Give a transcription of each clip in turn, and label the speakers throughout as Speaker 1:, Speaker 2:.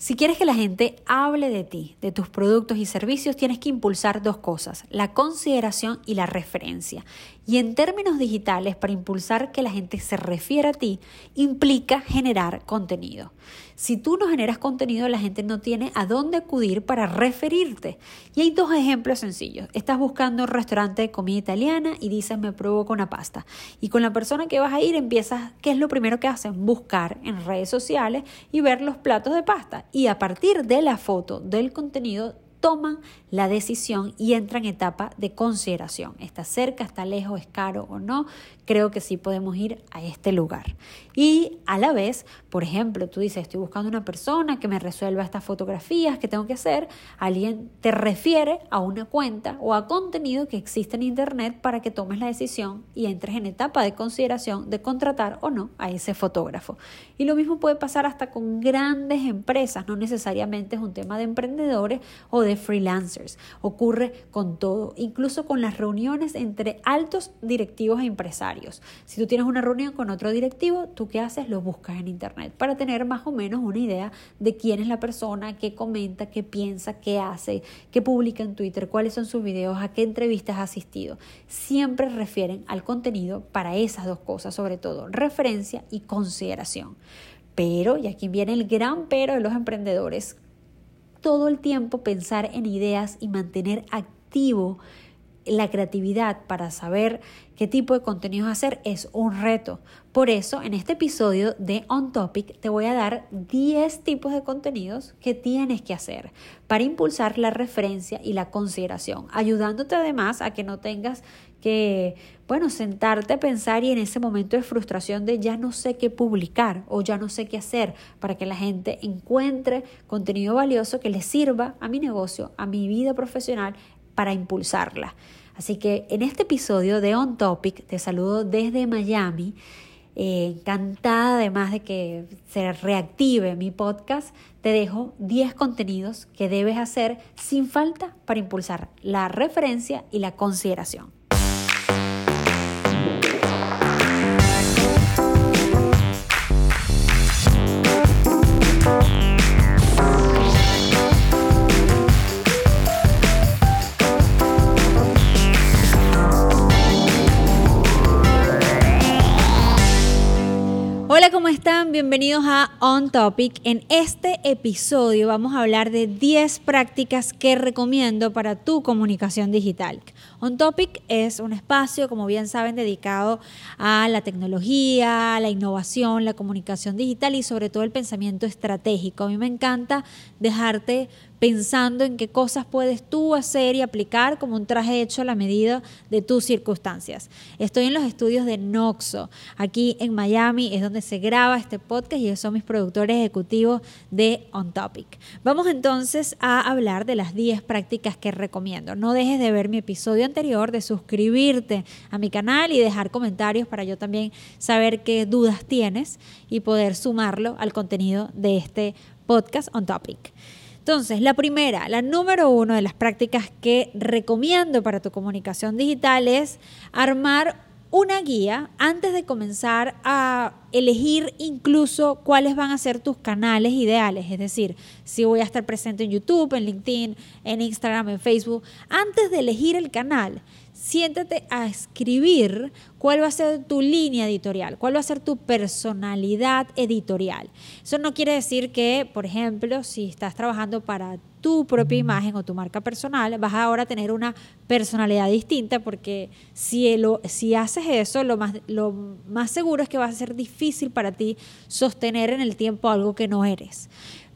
Speaker 1: Si quieres que la gente hable de ti, de tus productos y servicios, tienes que impulsar dos cosas, la consideración y la referencia. Y en términos digitales, para impulsar que la gente se refiera a ti, implica generar contenido. Si tú no generas contenido, la gente no tiene a dónde acudir para referirte. Y hay dos ejemplos sencillos. Estás buscando un restaurante de comida italiana y dices me provoca una pasta. Y con la persona que vas a ir empiezas, ¿qué es lo primero que hacen? Buscar en redes sociales y ver los platos de pasta. Y a partir de la foto, del contenido, toman la decisión y entran en etapa de consideración. ¿Está cerca, está lejos, es caro o no? Creo que sí podemos ir a este lugar. Y a la vez, por ejemplo, tú dices, estoy buscando una persona que me resuelva estas fotografías que tengo que hacer. Alguien te refiere a una cuenta o a contenido que existe en Internet para que tomes la decisión y entres en etapa de consideración de contratar o no a ese fotógrafo. Y lo mismo puede pasar hasta con grandes empresas, no necesariamente es un tema de emprendedores o de freelancers. Ocurre con todo, incluso con las reuniones entre altos directivos e empresarios. Si tú tienes una reunión con otro directivo, ¿tú qué haces? Lo buscas en internet para tener más o menos una idea de quién es la persona, qué comenta, qué piensa, qué hace, qué publica en Twitter, cuáles son sus videos, a qué entrevistas ha asistido. Siempre refieren al contenido para esas dos cosas, sobre todo referencia y consideración. Pero, y aquí viene el gran pero de los emprendedores, todo el tiempo pensar en ideas y mantener activo la creatividad para saber qué tipo de contenidos hacer es un reto. Por eso, en este episodio de On Topic te voy a dar 10 tipos de contenidos que tienes que hacer para impulsar la referencia y la consideración, ayudándote además a que no tengas que, bueno, sentarte a pensar y en ese momento de frustración de ya no sé qué publicar o ya no sé qué hacer para que la gente encuentre contenido valioso que le sirva a mi negocio, a mi vida profesional para impulsarla. Así que en este episodio de On Topic te saludo desde Miami. Eh, encantada además de que se reactive mi podcast, te dejo 10 contenidos que debes hacer sin falta para impulsar la referencia y la consideración. ¿Cómo están? Bienvenidos a On Topic. En este episodio vamos a hablar de 10 prácticas que recomiendo para tu comunicación digital. On Topic es un espacio, como bien saben, dedicado a la tecnología, la innovación, la comunicación digital y sobre todo el pensamiento estratégico. A mí me encanta dejarte pensando en qué cosas puedes tú hacer y aplicar como un traje hecho a la medida de tus circunstancias. Estoy en los estudios de Noxo, aquí en Miami, es donde se graba este podcast y son mis productores ejecutivos de On Topic. Vamos entonces a hablar de las 10 prácticas que recomiendo. No dejes de ver mi episodio anterior, de suscribirte a mi canal y dejar comentarios para yo también saber qué dudas tienes y poder sumarlo al contenido de este podcast On Topic. Entonces, la primera, la número uno de las prácticas que recomiendo para tu comunicación digital es armar una guía antes de comenzar a elegir incluso cuáles van a ser tus canales ideales, es decir, si voy a estar presente en YouTube, en LinkedIn, en Instagram, en Facebook, antes de elegir el canal, siéntate a escribir cuál va a ser tu línea editorial, cuál va a ser tu personalidad editorial. Eso no quiere decir que, por ejemplo, si estás trabajando para tu propia imagen o tu marca personal, vas a ahora tener una personalidad distinta porque si, si haces eso, lo más, lo más seguro es que va a ser difícil para ti sostener en el tiempo algo que no eres.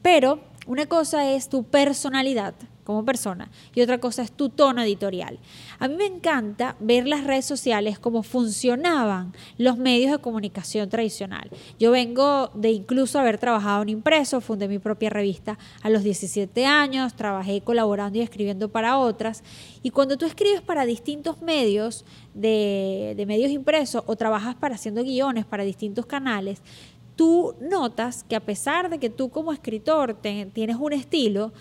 Speaker 1: Pero una cosa es tu personalidad como persona y otra cosa es tu tono editorial. A mí me encanta ver las redes sociales cómo funcionaban los medios de comunicación tradicional. Yo vengo de incluso haber trabajado en impreso, fundé mi propia revista a los 17 años, trabajé colaborando y escribiendo para otras y cuando tú escribes para distintos medios de, de medios impresos o trabajas para haciendo guiones para distintos canales, tú notas que a pesar de que tú como escritor tienes un estilo,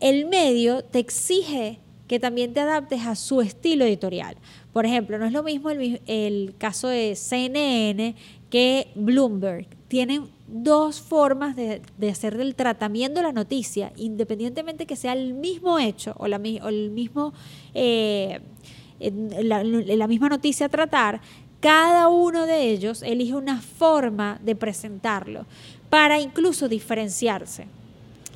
Speaker 1: el medio te exige que también te adaptes a su estilo editorial. Por ejemplo, no es lo mismo el, el caso de CNN que Bloomberg. Tienen dos formas de, hacer del tratamiento de la noticia, independientemente que sea el mismo hecho o, la, el mismo, eh, la misma noticia a tratar, cada uno de ellos elige una forma de presentarlo para incluso diferenciarse.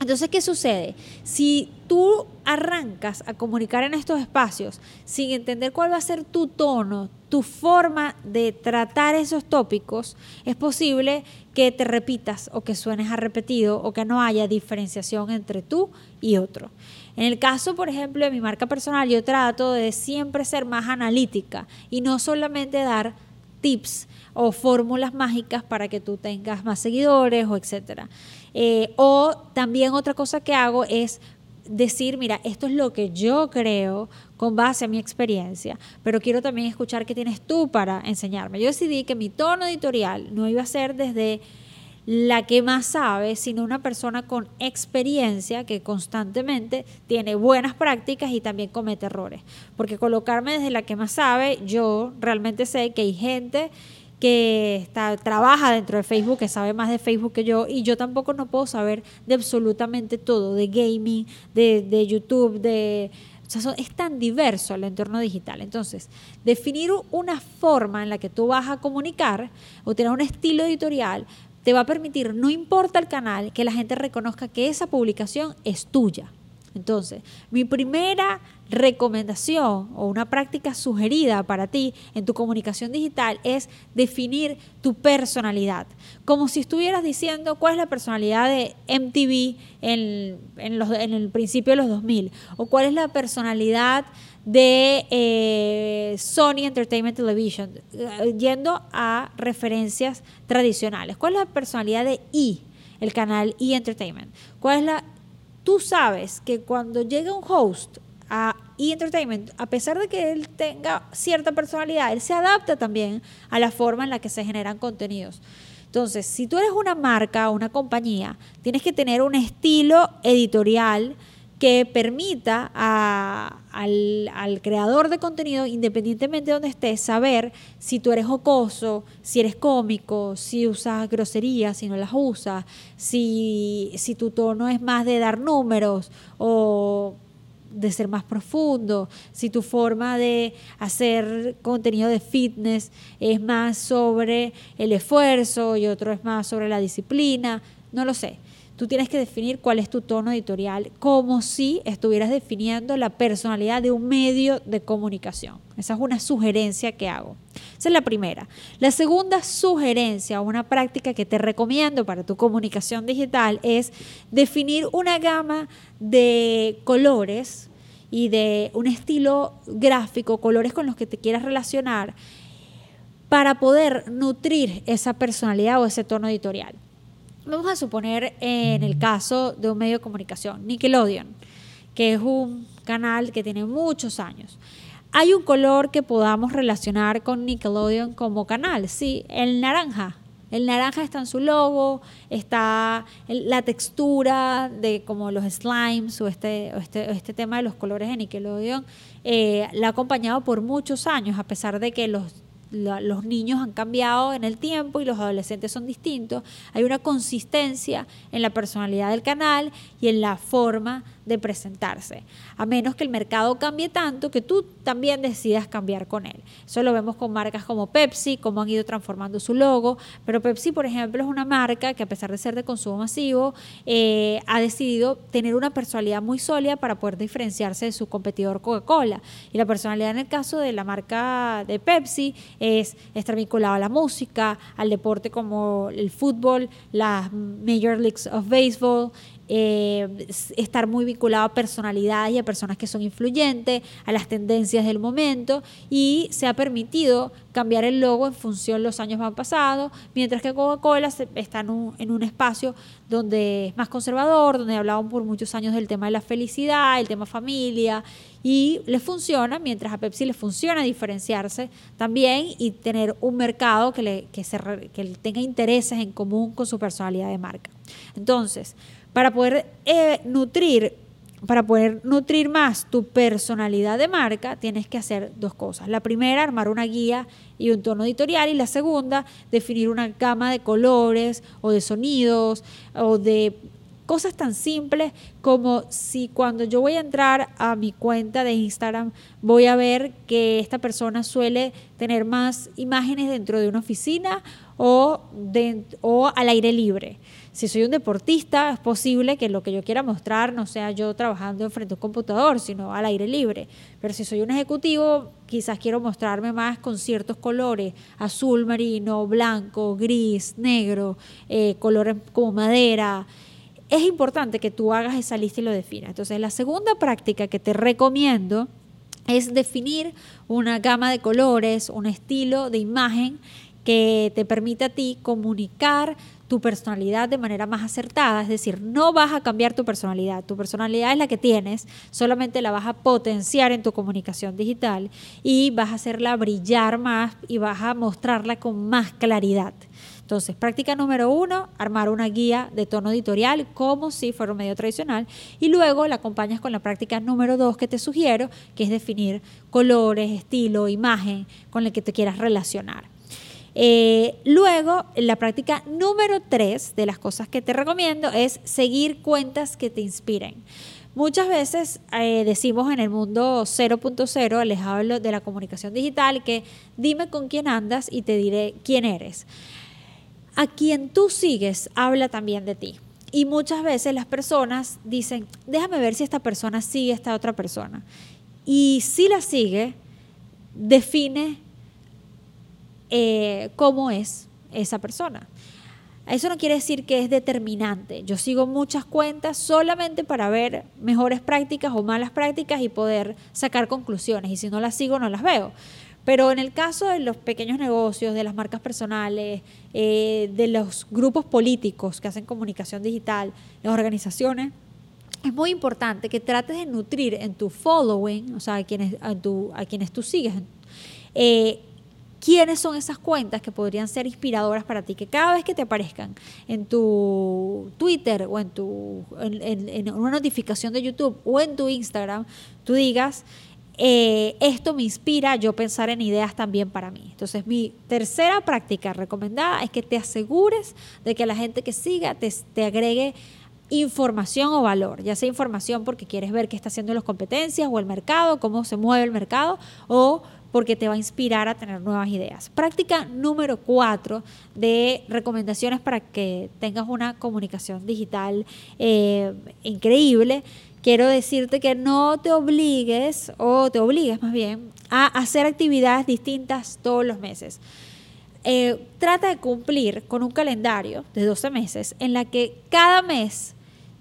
Speaker 1: Entonces, ¿qué sucede? Si tú arrancas a comunicar en estos espacios sin entender cuál va a ser tu tono, tu forma de tratar esos tópicos, es posible que te repitas o que suenes a repetido o que no haya diferenciación entre tú y otro. En el caso, por ejemplo, de mi marca personal, yo trato de siempre ser más analítica y no solamente dar tips o fórmulas mágicas para que tú tengas más seguidores o etcétera. Eh, o también otra cosa que hago es decir, mira, esto es lo que yo creo con base a mi experiencia, pero quiero también escuchar qué tienes tú para enseñarme. Yo decidí que mi tono editorial no iba a ser desde la que más sabe, sino una persona con experiencia que constantemente tiene buenas prácticas y también comete errores. Porque colocarme desde la que más sabe, yo realmente sé que hay gente que está, trabaja dentro de Facebook, que sabe más de Facebook que yo, y yo tampoco no puedo saber de absolutamente todo, de gaming, de, de YouTube, de... O es tan diverso el entorno digital. Entonces, definir una forma en la que tú vas a comunicar o tener un estilo editorial te va a permitir, no importa el canal, que la gente reconozca que esa publicación es tuya. Entonces, mi primera recomendación o una práctica sugerida para ti en tu comunicación digital es definir tu personalidad. Como si estuvieras diciendo cuál es la personalidad de MTV en, el principio de los 2000 o cuál es la personalidad de eh, Sony Entertainment Television, eh, yendo a referencias tradicionales. ¿Cuál es la personalidad de E, el canal E Entertainment? ¿Cuál es la tú sabes que cuando llega un host a E! Entertainment, a pesar de que él tenga cierta personalidad, él se adapta también a la forma en la que se generan contenidos. Entonces, si tú eres una marca o una compañía, tienes que tener un estilo editorial que permita al, creador de contenido, independientemente de donde estés, saber si tú eres jocoso, si eres cómico, si usas groserías, si no las usas, si, si tu tono es más de dar números o de ser más profundo, si tu forma de hacer contenido de fitness es más sobre el esfuerzo y otro es más sobre la disciplina, no lo sé. Tú tienes que definir cuál es tu tono editorial, como si estuvieras definiendo la personalidad de un medio de comunicación. Esa es una sugerencia que hago. Esa es la primera. La segunda sugerencia o una práctica que te recomiendo para tu comunicación digital es definir una gama de colores y de un estilo gráfico, colores con los que te quieras relacionar, para poder nutrir esa personalidad o ese tono editorial. Vamos a suponer en el caso de un medio de comunicación, Nickelodeon, que es un canal que tiene muchos años. Hay un color que podamos relacionar con Nickelodeon como canal, sí, el naranja. El naranja está en su logo, está la textura de como los slimes o este, este, este tema de los colores de Nickelodeon. Eh, la ha acompañado por muchos años, a pesar de que los los niños han cambiado en el tiempo y los adolescentes son distintos. Hay una consistencia en la personalidad del canal y en la forma de presentarse, a menos que el mercado cambie tanto que tú también decidas cambiar con él. Eso lo vemos con marcas como Pepsi, cómo han ido transformando su logo, pero Pepsi, por ejemplo, es una marca que a pesar de ser de consumo masivo, eh, ha decidido tener una personalidad muy sólida para poder diferenciarse de su competidor Coca-Cola. Y la personalidad en el caso de la marca de Pepsi es estar vinculado a la música, al deporte como el fútbol, las Major Leagues of Baseball, eh, estar muy vinculado a personalidades y a personas que son influyentes, a las tendencias del momento y se ha permitido cambiar el logo en función los años van pasando, mientras que Coca-Cola está en un, en un espacio donde es más conservador, donde hablaban por muchos años del tema de la felicidad, el tema familia, y le funciona, mientras a Pepsi le funciona diferenciarse también y tener un mercado que, le, que, se, que tenga intereses en común con su personalidad de marca. Entonces, para poder eh, nutrir para poder nutrir más tu personalidad de marca, tienes que hacer dos cosas. La primera, armar una guía y un tono editorial. Y la segunda, definir una gama de colores o de sonidos o de cosas tan simples como si cuando yo voy a entrar a mi cuenta de Instagram voy a ver que esta persona suele tener más imágenes dentro de una oficina o, o al aire libre. Si soy un deportista, es posible que lo que yo quiera mostrar no sea yo trabajando frente a un computador, sino al aire libre. Pero si soy un ejecutivo, quizás quiero mostrarme más con ciertos colores, azul marino, blanco, gris, negro, eh, colores como madera. Es importante que tú hagas esa lista y lo definas. Entonces, la segunda práctica que te recomiendo es definir una gama de colores, un estilo de imagen que te permita a ti comunicar tu personalidad de manera más acertada, es decir, no vas a cambiar tu personalidad, tu personalidad es la que tienes, solamente la vas a potenciar en tu comunicación digital y vas a hacerla brillar más y vas a mostrarla con más claridad. Entonces, práctica número uno, armar una guía de tono editorial como si fuera un medio tradicional y luego la acompañas con la práctica número dos que te sugiero, que es definir colores, estilo, imagen con el que te quieras relacionar. Eh, luego, la práctica número tres de las cosas que te recomiendo es seguir cuentas que te inspiren. Muchas veces eh, decimos en el mundo 0.0, les hablo de la comunicación digital, que dime con quién andas y te diré quién eres. A quien tú sigues habla también de ti. Y muchas veces las personas dicen, déjame ver si esta persona sigue a esta otra persona. Y si la sigue, define eh, cómo es esa persona. Eso no quiere decir que es determinante. Yo sigo muchas cuentas solamente para ver mejores prácticas o malas prácticas y poder sacar conclusiones. Y si no las sigo, no las veo. Pero en el caso de los pequeños negocios, de las marcas personales, eh, de los grupos políticos que hacen comunicación digital, las organizaciones, es muy importante que trates de nutrir en tu following, o sea, a quienes, a, a quienes tú sigues, eh, quiénes son esas cuentas que podrían ser inspiradoras para ti, que cada vez que te aparezcan en tu Twitter o en, tu, en, una notificación de YouTube o en tu Instagram, tú digas, eh, esto me inspira a yo pensar en ideas también para mí. Entonces, mi tercera práctica recomendada es que te asegures de que la gente que siga te, te agregue información o valor, ya sea información porque quieres ver qué está haciendo las competencias o el mercado, cómo se mueve el mercado, o porque te va a inspirar a tener nuevas ideas. Práctica número cuatro de recomendaciones para que tengas una comunicación digital eh, increíble. Quiero decirte que no te obligues, o te obligues más bien, a hacer actividades distintas todos los meses. Eh, trata de cumplir con un calendario de 12 meses en la que cada mes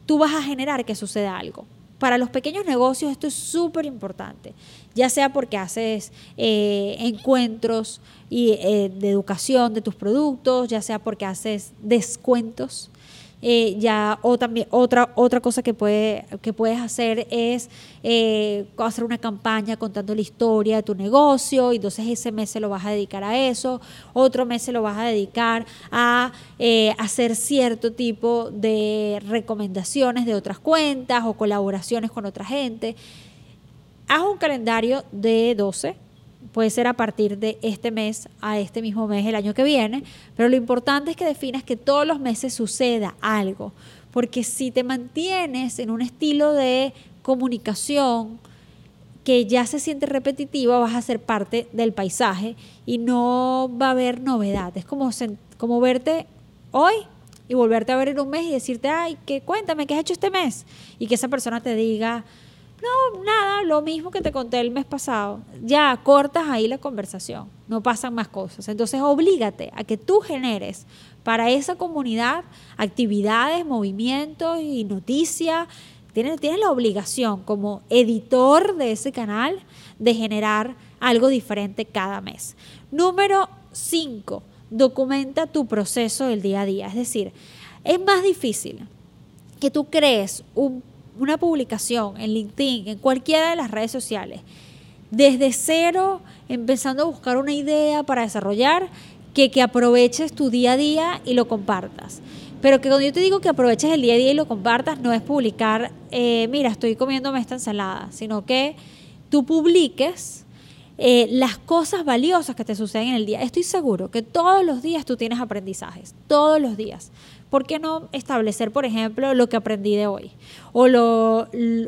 Speaker 1: tú vas a generar que suceda algo. Para los pequeños negocios esto es súper importante ya sea porque haces eh, encuentros y, eh, de educación de tus productos, ya sea porque haces descuentos. Eh, ya o también otra otra cosa que puede que puedes hacer es hacer una campaña contando la historia de tu negocio y entonces ese mes se lo vas a dedicar a eso otro mes se lo vas a dedicar a hacer cierto tipo de recomendaciones de otras cuentas o colaboraciones con otra gente. Haz un calendario de 12, puede ser a partir de este mes a este mismo mes el año que viene, pero lo importante es que definas que todos los meses suceda algo, porque si te mantienes en un estilo de comunicación que ya se siente repetitivo, vas a ser parte del paisaje y no va a haber novedad. Es como, como verte hoy y volverte a ver en un mes y decirte, ay, que cuéntame, ¿qué has hecho este mes? Y que esa persona te diga, no, nada, lo mismo que te conté el mes pasado. Ya cortas ahí la conversación, no pasan más cosas. Entonces, oblígate a que tú generes para esa comunidad actividades, movimientos y noticias. Tienes, la obligación como editor de ese canal de generar algo diferente cada mes. Número 5, documenta tu proceso del día a día. Es decir, es más difícil que tú crees un una publicación en LinkedIn, en cualquiera de las redes sociales, desde cero, empezando a buscar una idea para desarrollar, que, que aproveches tu día a día y lo compartas. Pero que cuando yo te digo que aproveches el día a día y lo compartas, no es publicar, eh, mira, estoy comiéndome esta ensalada, sino que tú publiques eh, las cosas valiosas que te suceden en el día. Estoy seguro que todos los días tú tienes aprendizajes, todos los días. ¿Por qué no establecer, por ejemplo, lo que aprendí de hoy? O lo,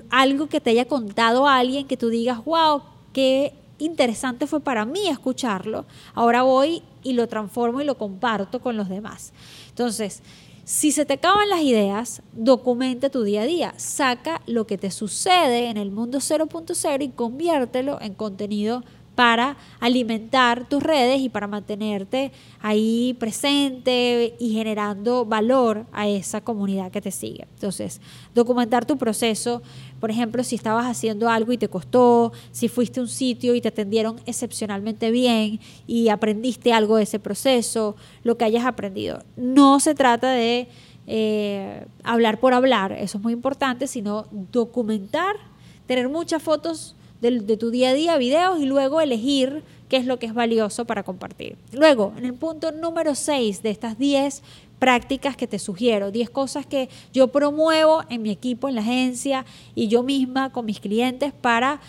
Speaker 1: algo que te haya contado alguien que tú digas, wow, qué interesante fue para mí escucharlo. Ahora voy y lo transformo y lo comparto con los demás. Entonces, si se te acaban las ideas, documenta tu día a día. Saca lo que te sucede en el mundo 0.0 y conviértelo en contenido para alimentar tus redes y para mantenerte ahí presente y generando valor a esa comunidad que te sigue. Entonces, documentar tu proceso, por ejemplo, si estabas haciendo algo y te costó, si fuiste a un sitio y te atendieron excepcionalmente bien y aprendiste algo de ese proceso, lo que hayas aprendido. No se trata de eh, hablar por hablar, eso es muy importante, sino documentar, tener muchas fotos de, tu día a día, videos y luego elegir qué es lo que es valioso para compartir. Luego, en el punto número 6 de estas 10 prácticas que te sugiero, 10 cosas que yo promuevo en mi equipo, en la agencia y yo misma con mis clientes para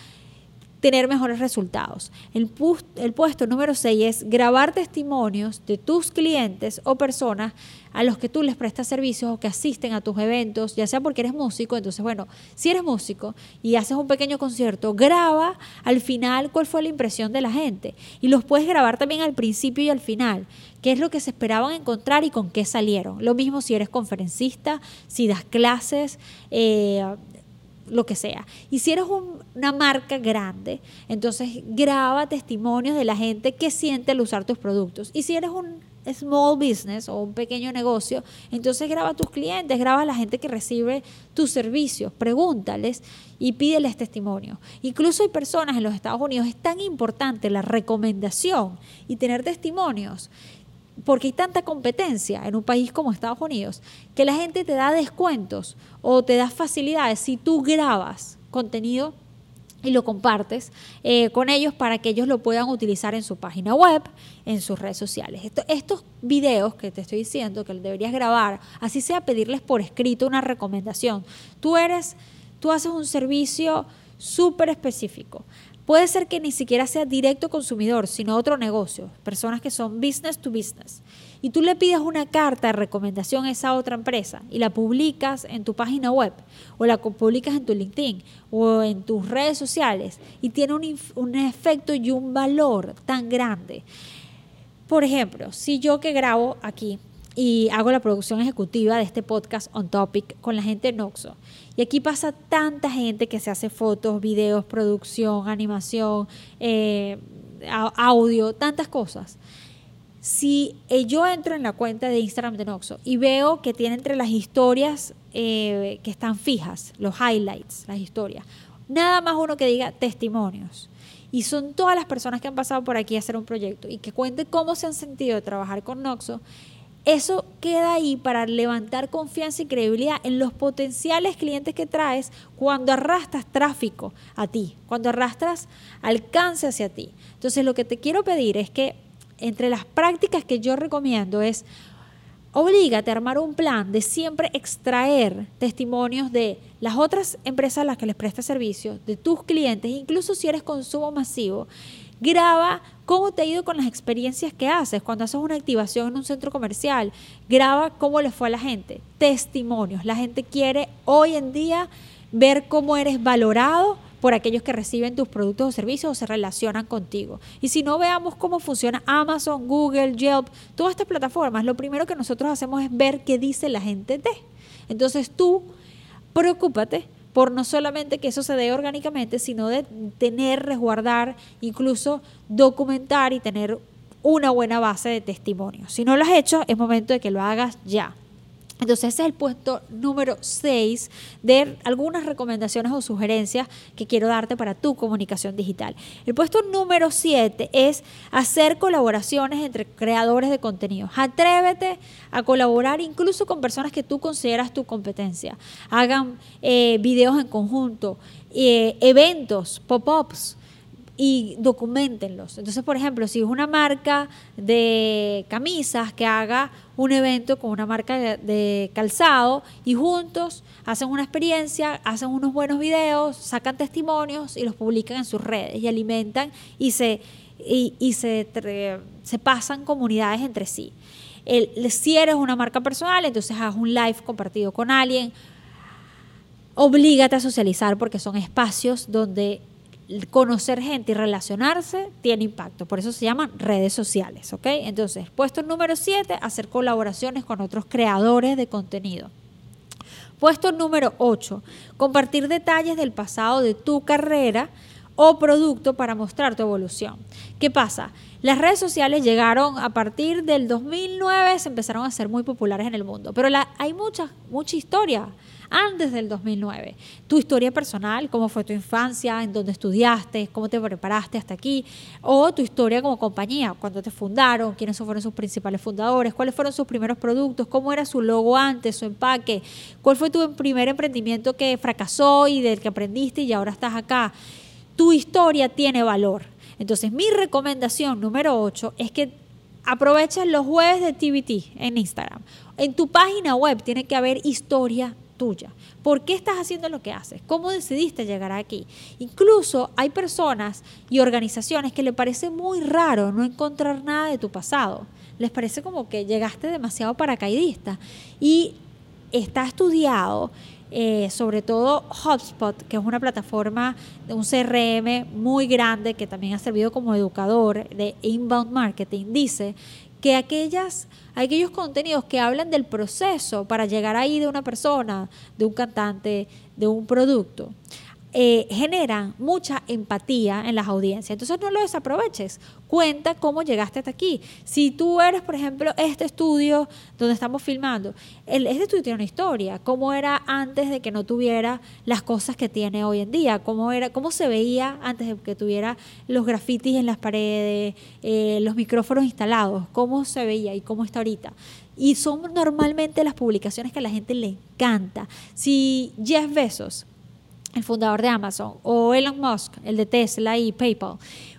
Speaker 1: tener mejores resultados. El, el puesto número 6 es grabar testimonios de tus clientes o personas a los que tú les prestas servicios o que asisten a tus eventos, ya sea porque eres músico, entonces bueno, si eres músico y haces un pequeño concierto, graba al final cuál fue la impresión de la gente y los puedes grabar también al principio y al final, qué es lo que se esperaban encontrar y con qué salieron. Lo mismo si eres conferencista, si das clases, eh, lo que sea. Y si eres una marca grande, entonces graba testimonios de la gente que siente al usar tus productos. Y si eres un small business o un pequeño negocio, entonces graba a tus clientes, graba a la gente que recibe tus servicios, pregúntales y pídeles testimonio. Incluso hay personas en los Estados Unidos, es tan importante la recomendación y tener testimonios porque hay tanta competencia en un país como Estados Unidos, que la gente te da descuentos o te da facilidades si tú grabas contenido y lo compartes eh, con ellos para que ellos lo puedan utilizar en su página web, en sus redes sociales. estos videos que te estoy diciendo que deberías grabar, así sea pedirles por escrito una recomendación. Tú eres, tú haces un servicio súper específico. Puede ser que ni siquiera sea directo consumidor, sino otro negocio, personas que son business to business. Y tú le pides una carta de recomendación a esa otra empresa y la publicas en tu página web o la publicas en tu LinkedIn o en tus redes sociales y tiene un, un efecto y un valor tan grande. Por ejemplo, si yo que grabo aquí y hago la producción ejecutiva de este podcast On Topic con la gente de Noxo. Y aquí pasa tanta gente que se hace fotos, videos, producción, animación, eh, audio, tantas cosas. Si eh, yo entro en la cuenta de Instagram de Noxo y veo que tiene entre las historias eh, que están fijas, los highlights, las historias, nada más uno que diga testimonios. Y son todas las personas que han pasado por aquí a hacer un proyecto y que cuente cómo se han sentido de trabajar con Noxo eso queda ahí para levantar confianza y credibilidad en los potenciales clientes que traes cuando arrastras tráfico a ti, cuando arrastras alcance hacia ti. Entonces lo que te quiero pedir es que entre las prácticas que yo recomiendo es Oblígate a armar un plan de siempre extraer testimonios de las otras empresas a las que les prestas servicio, de tus clientes, incluso si eres consumo masivo. Graba cómo te ha ido con las experiencias que haces cuando haces una activación en un centro comercial. Graba cómo le fue a la gente. Testimonios. La gente quiere hoy en día ver cómo eres valorado por aquellos que reciben tus productos o servicios o se relacionan contigo. Y si no veamos cómo funciona Amazon, Google, Yelp, todas estas plataformas, lo primero que nosotros hacemos es ver qué dice la gente de. Entonces tú, preocúpate por no solamente que eso se dé orgánicamente, sino de tener, resguardar, incluso documentar y tener una buena base de testimonios. Si no lo has hecho, es momento de que lo hagas ya. Entonces ese es el puesto número 6 de algunas recomendaciones o sugerencias que quiero darte para tu comunicación digital. El puesto número 7 es hacer colaboraciones entre creadores de contenido. Atrévete a colaborar incluso con personas que tú consideras tu competencia. Hagan eh, videos en conjunto, eh, eventos, pop-ups y documentenlos. Entonces, por ejemplo, si es una marca de camisas que haga un evento con una marca de, calzado y juntos hacen una experiencia, hacen unos buenos videos, sacan testimonios y los publican en sus redes y alimentan y se, y, se, se pasan comunidades entre sí. El, si eres una marca personal, entonces haz un live compartido con alguien. Oblígate a socializar porque son espacios donde conocer gente y relacionarse tiene impacto. Por eso se llaman redes sociales, ¿ok? Entonces, puesto número 7, hacer colaboraciones con otros creadores de contenido. Puesto número 8, compartir detalles del pasado de tu carrera o producto para mostrar tu evolución. ¿Qué pasa? Las redes sociales llegaron a partir del 2009, se empezaron a ser muy populares en el mundo, pero la, hay mucha, mucha historia antes del 2009. Tu historia personal, cómo fue tu infancia, en dónde estudiaste, cómo te preparaste hasta aquí, o tu historia como compañía, cuando te fundaron, quiénes fueron sus principales fundadores, cuáles fueron sus primeros productos, cómo era su logo antes, su empaque, cuál fue tu primer emprendimiento que fracasó y del que aprendiste y ahora estás acá. Tu historia tiene valor. Entonces, mi recomendación número 8 es que aproveches los jueves de TBT en Instagram. En tu página web tiene que haber historia tuya. ¿Por qué estás haciendo lo que haces? ¿Cómo decidiste llegar aquí? Incluso hay personas y organizaciones que le parece muy raro no encontrar nada de tu pasado. Les parece como que llegaste demasiado paracaidista. Y está estudiado, eh, sobre todo HubSpot, que es una plataforma de un CRM muy grande que también ha servido como educador de inbound marketing, dice que aquellas, aquellos contenidos que hablan del proceso para llegar ahí de una persona, de un cantante, de un producto, eh, generan mucha empatía en las audiencias. Entonces no lo desaproveches. Cuenta cómo llegaste hasta aquí. Si tú eres, por ejemplo, este estudio donde estamos filmando, el, este estudio tiene una historia. Cómo era antes de que no tuviera las cosas que tiene hoy en día. Cómo, era, cómo se veía antes de que tuviera los grafitis en las paredes, eh, los micrófonos instalados. Cómo se veía y cómo está ahorita. Y son normalmente las publicaciones que a la gente le encanta. Si Jeff Bezos el fundador de Amazon, o Elon Musk, el de Tesla y PayPal,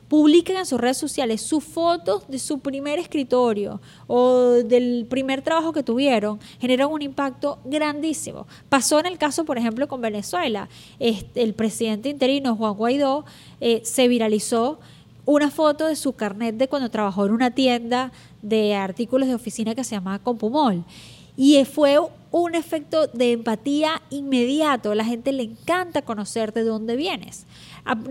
Speaker 1: publican en sus redes sociales sus fotos de su primer escritorio o del primer trabajo que tuvieron, generan un impacto grandísimo. Pasó en el caso, por ejemplo, con Venezuela. Este, el presidente interino, Juan Guaidó, eh, se viralizó una foto de su carnet de cuando trabajó en una tienda de artículos de oficina que se llamaba Compumol. Y fue un efecto de empatía inmediato. La gente le encanta conocer de dónde vienes.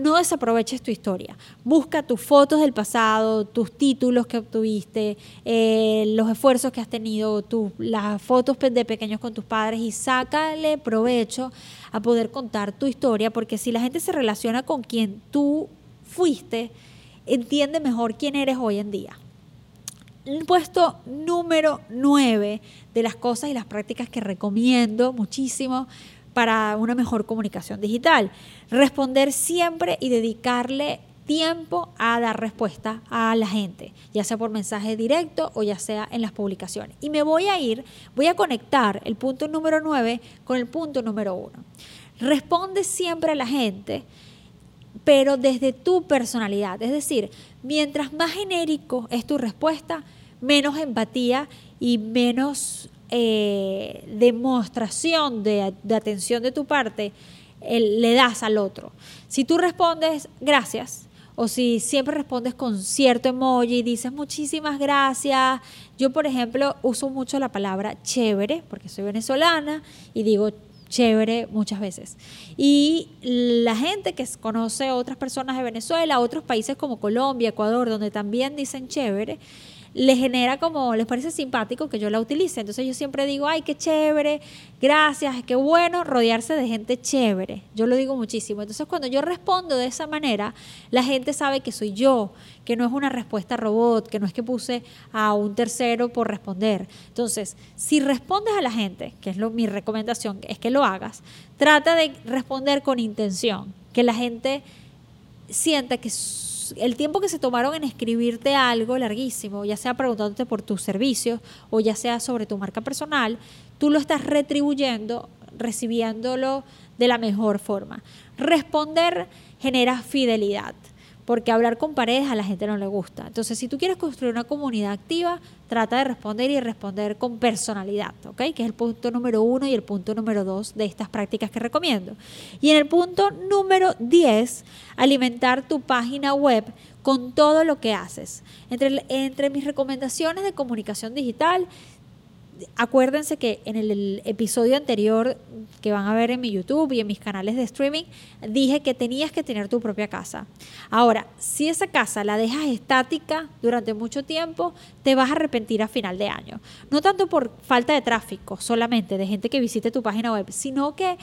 Speaker 1: No desaproveches tu historia. Busca tus fotos del pasado, tus títulos que obtuviste, eh, los esfuerzos que has tenido, las fotos de pequeños con tus padres y sácale provecho a poder contar tu historia, porque si la gente se relaciona con quien tú fuiste, entiende mejor quién eres hoy en día puesto número 9 de las cosas y las prácticas que recomiendo muchísimo para una mejor comunicación digital. Responder siempre y dedicarle tiempo a dar respuesta a la gente, ya sea por mensaje directo o ya sea en las publicaciones. Y me voy a ir, voy a conectar el punto número 9 con el punto número 1. Responde siempre a la gente, pero desde tu personalidad. Es decir, mientras más genérico es tu respuesta, menos empatía y menos eh, demostración de, atención de tu parte le das al otro. Si tú respondes gracias, o si siempre respondes con cierto emoji y dices muchísimas gracias. Yo, por ejemplo, uso mucho la palabra chévere, porque soy venezolana y digo chévere muchas veces. Y la gente que conoce a otras personas de Venezuela, otros países como Colombia, Ecuador, donde también dicen chévere, les genera como, les parece simpático que yo la utilice. Entonces yo siempre digo, ay, qué chévere, gracias, qué bueno rodearse de gente chévere. Yo lo digo muchísimo. Entonces cuando yo respondo de esa manera, la gente sabe que soy yo, que no es una respuesta robot, que no es que puse a un tercero por responder. Entonces, si respondes a la gente, que es lo, mi recomendación, es que lo hagas, trata de responder con intención, que la gente sienta que el tiempo que se tomaron en escribirte algo larguísimo, ya sea preguntándote por tus servicios o ya sea sobre tu marca personal, tú lo estás retribuyendo, recibiéndolo de la mejor forma. Responder genera fidelidad. Porque hablar con paredes a la gente no le gusta. Entonces, si tú quieres construir una comunidad activa, trata de responder y responder con personalidad, ¿ok? Que es el punto número uno y el punto número dos de estas prácticas que recomiendo. Y en el punto número 10, alimentar tu página web con todo lo que haces. Entre, entre mis recomendaciones de comunicación digital, acuérdense que en el, episodio anterior que van a ver en mi YouTube y en mis canales de streaming, dije que tenías que tener tu propia casa. Ahora, si esa casa la dejas estática durante mucho tiempo, te vas a arrepentir a final de año. No tanto por falta de tráfico solamente, de gente que visite tu página web, sino que,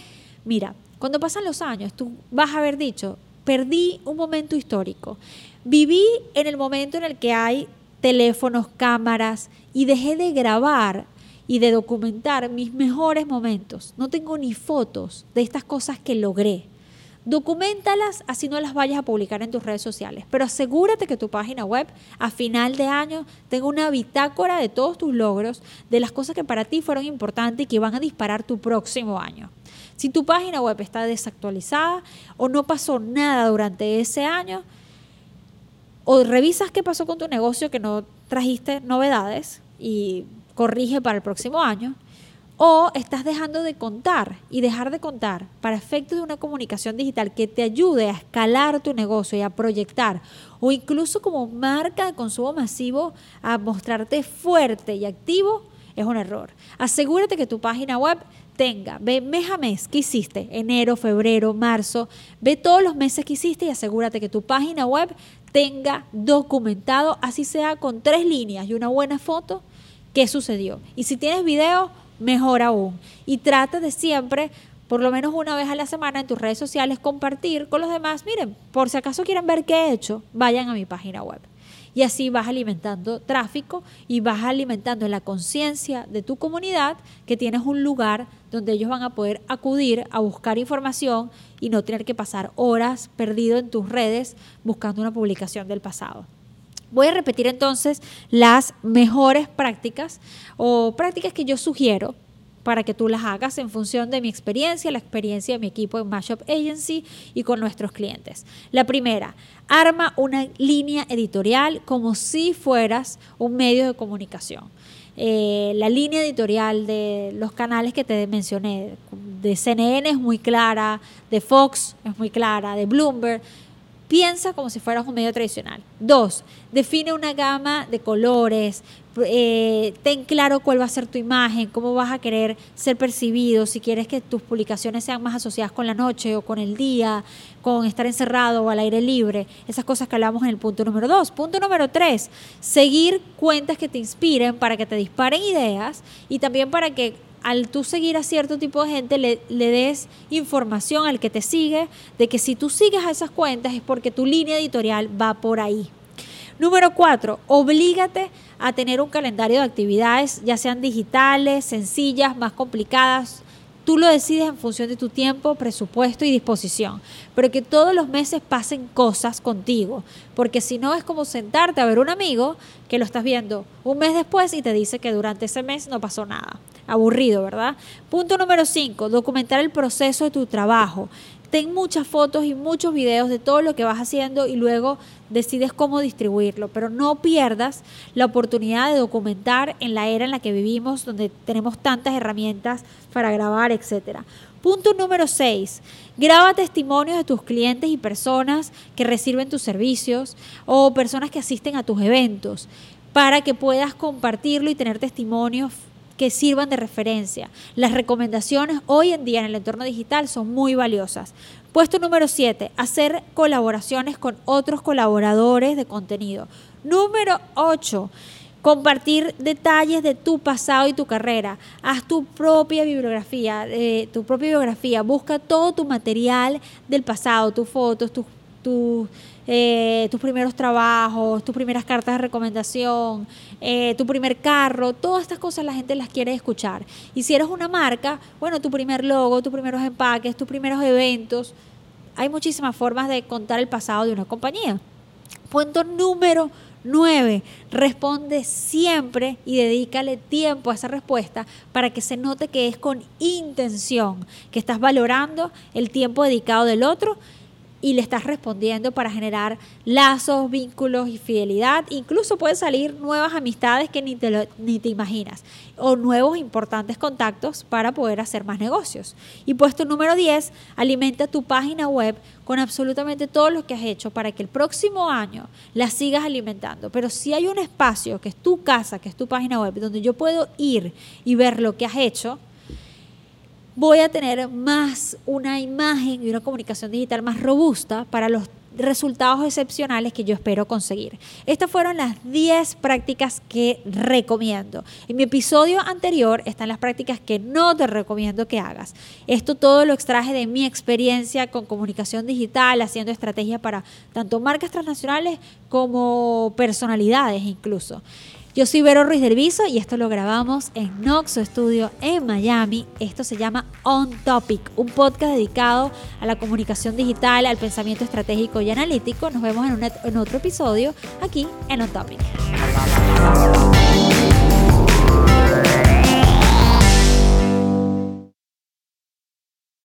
Speaker 1: mira, cuando pasan los años, tú vas a haber dicho, perdí un momento histórico. Viví en el momento en el que hay teléfonos, cámaras y dejé de grabar y de documentar mis mejores momentos. No tengo ni fotos de estas cosas que logré. Documentalas así no las vayas a publicar en tus redes sociales, pero asegúrate que tu página web a final de año tenga una bitácora de todos tus logros, de las cosas que para ti fueron importantes y que van a disparar tu próximo año. Si tu página web está desactualizada o no pasó nada durante ese año, o revisas qué pasó con tu negocio que no trajiste novedades y corrige para el próximo año, o estás dejando de contar y dejar de contar para efectos de una comunicación digital que te ayude a escalar tu negocio y a proyectar, o incluso como marca de consumo masivo a mostrarte fuerte y activo, es un error. Asegúrate que tu página web tenga, ve mes a mes qué hiciste, enero, febrero, marzo, ve todos los meses que hiciste y asegúrate que tu página web tenga documentado, así sea con tres líneas y una buena foto, qué sucedió. Y si tienes video, mejor aún. Y trata de siempre, por lo menos una vez a la semana en tus redes sociales, compartir con los demás. Miren, por si acaso quieren ver qué he hecho, vayan a mi página web. Y así vas alimentando tráfico y vas alimentando la conciencia de tu comunidad que tienes un lugar donde ellos van a poder acudir a buscar información y no tener que pasar horas perdido en tus redes buscando una publicación del pasado. Voy a repetir entonces las mejores prácticas o prácticas que yo sugiero para que tú las hagas en función de mi experiencia, la experiencia de mi equipo en Mashup Agency y con nuestros clientes. La primera, arma una línea editorial como si fueras un medio de comunicación. Eh, la línea editorial de los canales que te mencioné, de CNN es muy clara, de Fox es muy clara, de Bloomberg Piensa como si fueras un medio tradicional. Dos, define una gama de colores, eh, ten claro cuál va a ser tu imagen, cómo vas a querer ser percibido, si quieres que tus publicaciones sean más asociadas con la noche o con el día, con estar encerrado o al aire libre, esas cosas que hablamos en el punto número dos. Punto número tres, seguir cuentas que te inspiren para que te disparen ideas y también para que al tú seguir a cierto tipo de gente, le, des información al que te sigue de que si tú sigues a esas cuentas es porque tu línea editorial va por ahí. Número cuatro, oblígate a tener un calendario de actividades, ya sean digitales, sencillas, más complicadas. Tú lo decides en función de tu tiempo, presupuesto y disposición, pero que todos los meses pasen cosas contigo, porque si no es como sentarte a ver un amigo que lo estás viendo un mes después y te dice que durante ese mes no pasó nada aburrido, ¿verdad? Punto número 5, documentar el proceso de tu trabajo. Ten muchas fotos y muchos videos de todo lo que vas haciendo y luego decides cómo distribuirlo, pero no pierdas la oportunidad de documentar en la era en la que vivimos, donde tenemos tantas herramientas para grabar, etcétera. Punto número 6. Graba testimonios de tus clientes y personas que reciben tus servicios o personas que asisten a tus eventos para que puedas compartirlo y tener testimonios que sirvan de referencia. Las recomendaciones hoy en día en el entorno digital son muy valiosas. Puesto número 7, hacer colaboraciones con otros colaboradores de contenido. Número 8, compartir detalles de tu pasado y tu carrera. Haz tu propia bibliografía, eh, tu propia biografía. Busca todo tu material del pasado, tus fotos, tus tu, eh, tus primeros trabajos, tus primeras cartas de recomendación, eh, tu primer carro, todas estas cosas la gente las quiere escuchar. Y si eres una marca, bueno, tu primer logo, tus primeros empaques, tus primeros eventos. Hay muchísimas formas de contar el pasado de una compañía. Punto número 9. Responde siempre y dedícale tiempo a esa respuesta para que se note que es con intención, que estás valorando el tiempo dedicado del otro y le estás respondiendo para generar lazos, vínculos y fidelidad. Incluso pueden salir nuevas amistades que ni te, ni te imaginas o nuevos importantes contactos para poder hacer más negocios. Y puesto número 10, alimenta tu página web con absolutamente todo lo que has hecho para que el próximo año la sigas alimentando. Pero si hay un espacio que es tu casa, que es tu página web, donde yo puedo ir y ver lo que has hecho, voy a tener más una imagen y una comunicación digital más robusta para los resultados excepcionales que yo espero conseguir. Estas fueron las 10 prácticas que recomiendo. En mi episodio anterior están las prácticas que no te recomiendo que hagas. Esto todo lo extraje de mi experiencia con comunicación digital, haciendo estrategias para tanto marcas transnacionales como personalidades incluso. Yo soy Vero Ruiz del Viso y esto lo grabamos en Noxo Studio en Miami. Esto se llama On Topic, un podcast dedicado a la comunicación digital, al pensamiento estratégico y analítico. Nos vemos en, en otro episodio aquí en On Topic.